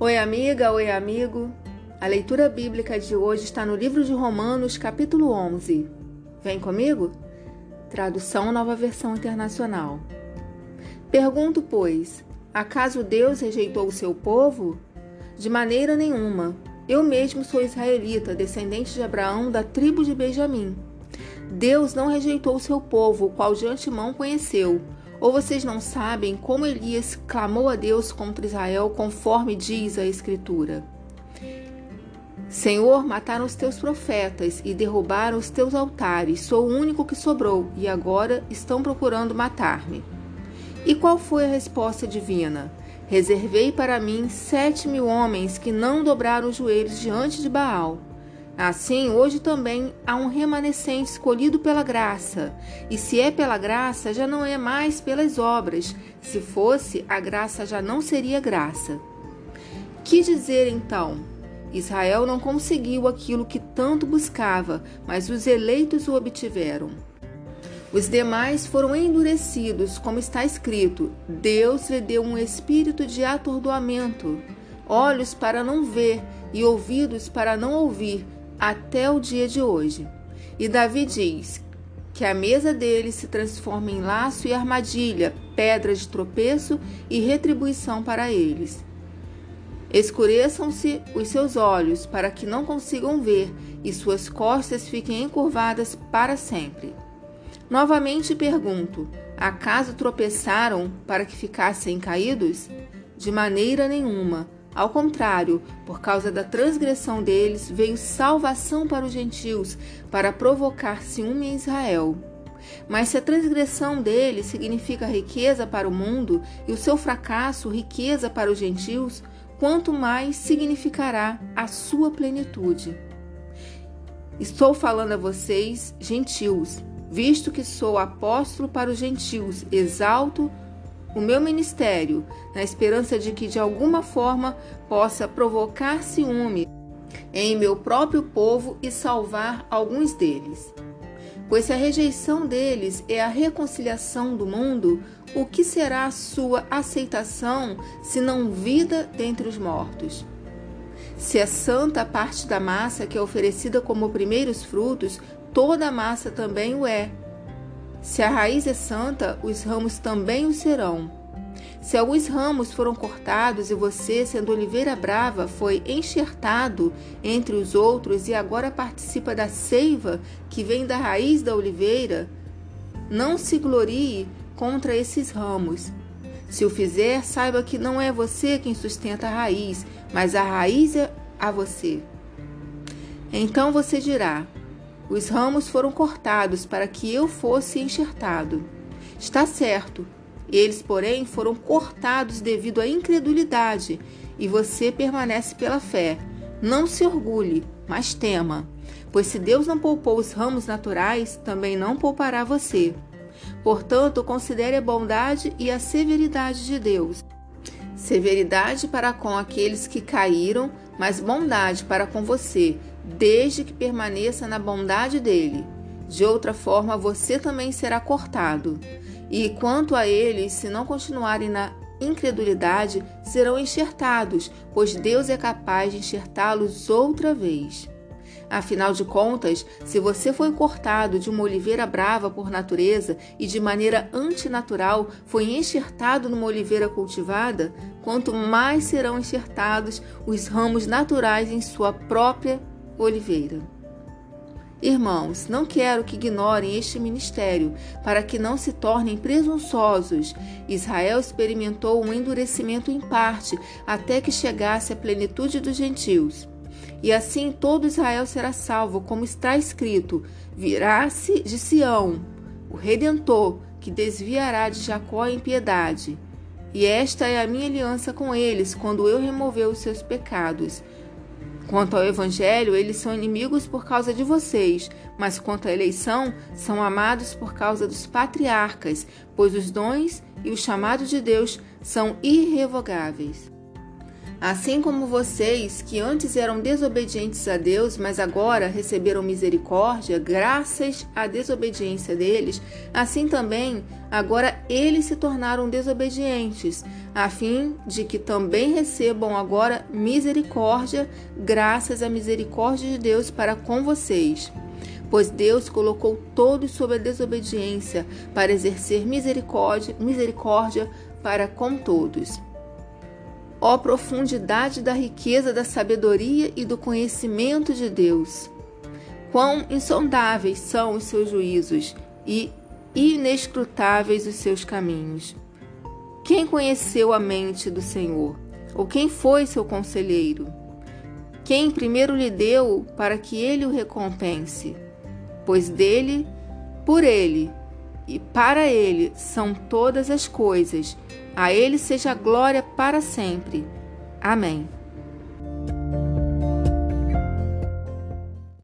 Oi, amiga, oi, amigo. A leitura bíblica de hoje está no livro de Romanos, capítulo 11. Vem comigo? Tradução Nova Versão Internacional. Pergunto, pois, acaso Deus rejeitou o seu povo? De maneira nenhuma. Eu mesmo sou israelita, descendente de Abraão, da tribo de Benjamim. Deus não rejeitou o seu povo, o qual de antemão conheceu. Ou vocês não sabem como Elias clamou a Deus contra Israel, conforme diz a Escritura? Senhor, mataram os teus profetas e derrubaram os teus altares. Sou o único que sobrou e agora estão procurando matar-me. E qual foi a resposta divina? Reservei para mim sete mil homens que não dobraram os joelhos diante de Baal. Assim, hoje também há um remanescente escolhido pela graça. E se é pela graça, já não é mais pelas obras. Se fosse, a graça já não seria graça. Que dizer então? Israel não conseguiu aquilo que tanto buscava, mas os eleitos o obtiveram. Os demais foram endurecidos, como está escrito: Deus lhe deu um espírito de atordoamento, olhos para não ver e ouvidos para não ouvir até o dia de hoje. E Davi diz que a mesa dele se transforma em laço e armadilha, pedra de tropeço e retribuição para eles. Escureçam-se os seus olhos para que não consigam ver, e suas costas fiquem encurvadas para sempre. Novamente pergunto: acaso tropeçaram para que ficassem caídos? De maneira nenhuma ao contrário, por causa da transgressão deles, veio salvação para os gentios, para provocar ciúme em Israel. Mas se a transgressão deles significa riqueza para o mundo e o seu fracasso riqueza para os gentios, quanto mais significará a sua plenitude. Estou falando a vocês, gentios, visto que sou apóstolo para os gentios, exalto o meu ministério, na esperança de que de alguma forma possa provocar ciúme em meu próprio povo e salvar alguns deles. Pois se a rejeição deles é a reconciliação do mundo, o que será a sua aceitação se não vida dentre os mortos? Se é santa a parte da massa que é oferecida como primeiros frutos, toda a massa também o é. Se a raiz é santa, os ramos também o serão. Se alguns ramos foram cortados e você, sendo oliveira brava, foi enxertado entre os outros e agora participa da seiva que vem da raiz da oliveira, não se glorie contra esses ramos. Se o fizer, saiba que não é você quem sustenta a raiz, mas a raiz é a você. Então você dirá: os ramos foram cortados para que eu fosse enxertado. Está certo. Eles, porém, foram cortados devido à incredulidade, e você permanece pela fé. Não se orgulhe, mas tema, pois se Deus não poupou os ramos naturais, também não poupará você. Portanto, considere a bondade e a severidade de Deus. Severidade para com aqueles que caíram, mas bondade para com você, desde que permaneça na bondade dele. De outra forma, você também será cortado. E quanto a eles, se não continuarem na incredulidade, serão enxertados, pois Deus é capaz de enxertá-los outra vez. Afinal de contas, se você foi cortado de uma oliveira brava por natureza e de maneira antinatural foi enxertado numa oliveira cultivada, quanto mais serão enxertados os ramos naturais em sua própria oliveira. Irmãos, não quero que ignorem este ministério, para que não se tornem presunçosos. Israel experimentou um endurecimento em parte, até que chegasse a plenitude dos gentios. E assim todo Israel será salvo, como está escrito: virá-se de Sião, o redentor, que desviará de Jacó a impiedade. E esta é a minha aliança com eles, quando eu remover os seus pecados. Quanto ao Evangelho, eles são inimigos por causa de vocês, mas quanto à eleição, são amados por causa dos patriarcas, pois os dons e o chamado de Deus são irrevogáveis. Assim como vocês, que antes eram desobedientes a Deus, mas agora receberam misericórdia, graças à desobediência deles, assim também agora eles se tornaram desobedientes, a fim de que também recebam agora misericórdia, graças à misericórdia de Deus para com vocês. Pois Deus colocou todos sob a desobediência para exercer misericórdia, misericórdia para com todos. Ó profundidade da riqueza da sabedoria e do conhecimento de Deus! Quão insondáveis são os seus juízos e inescrutáveis os seus caminhos! Quem conheceu a mente do Senhor? Ou quem foi seu conselheiro? Quem primeiro lhe deu para que ele o recompense? Pois dele, por ele e para ele são todas as coisas a Ele seja glória para sempre. Amém.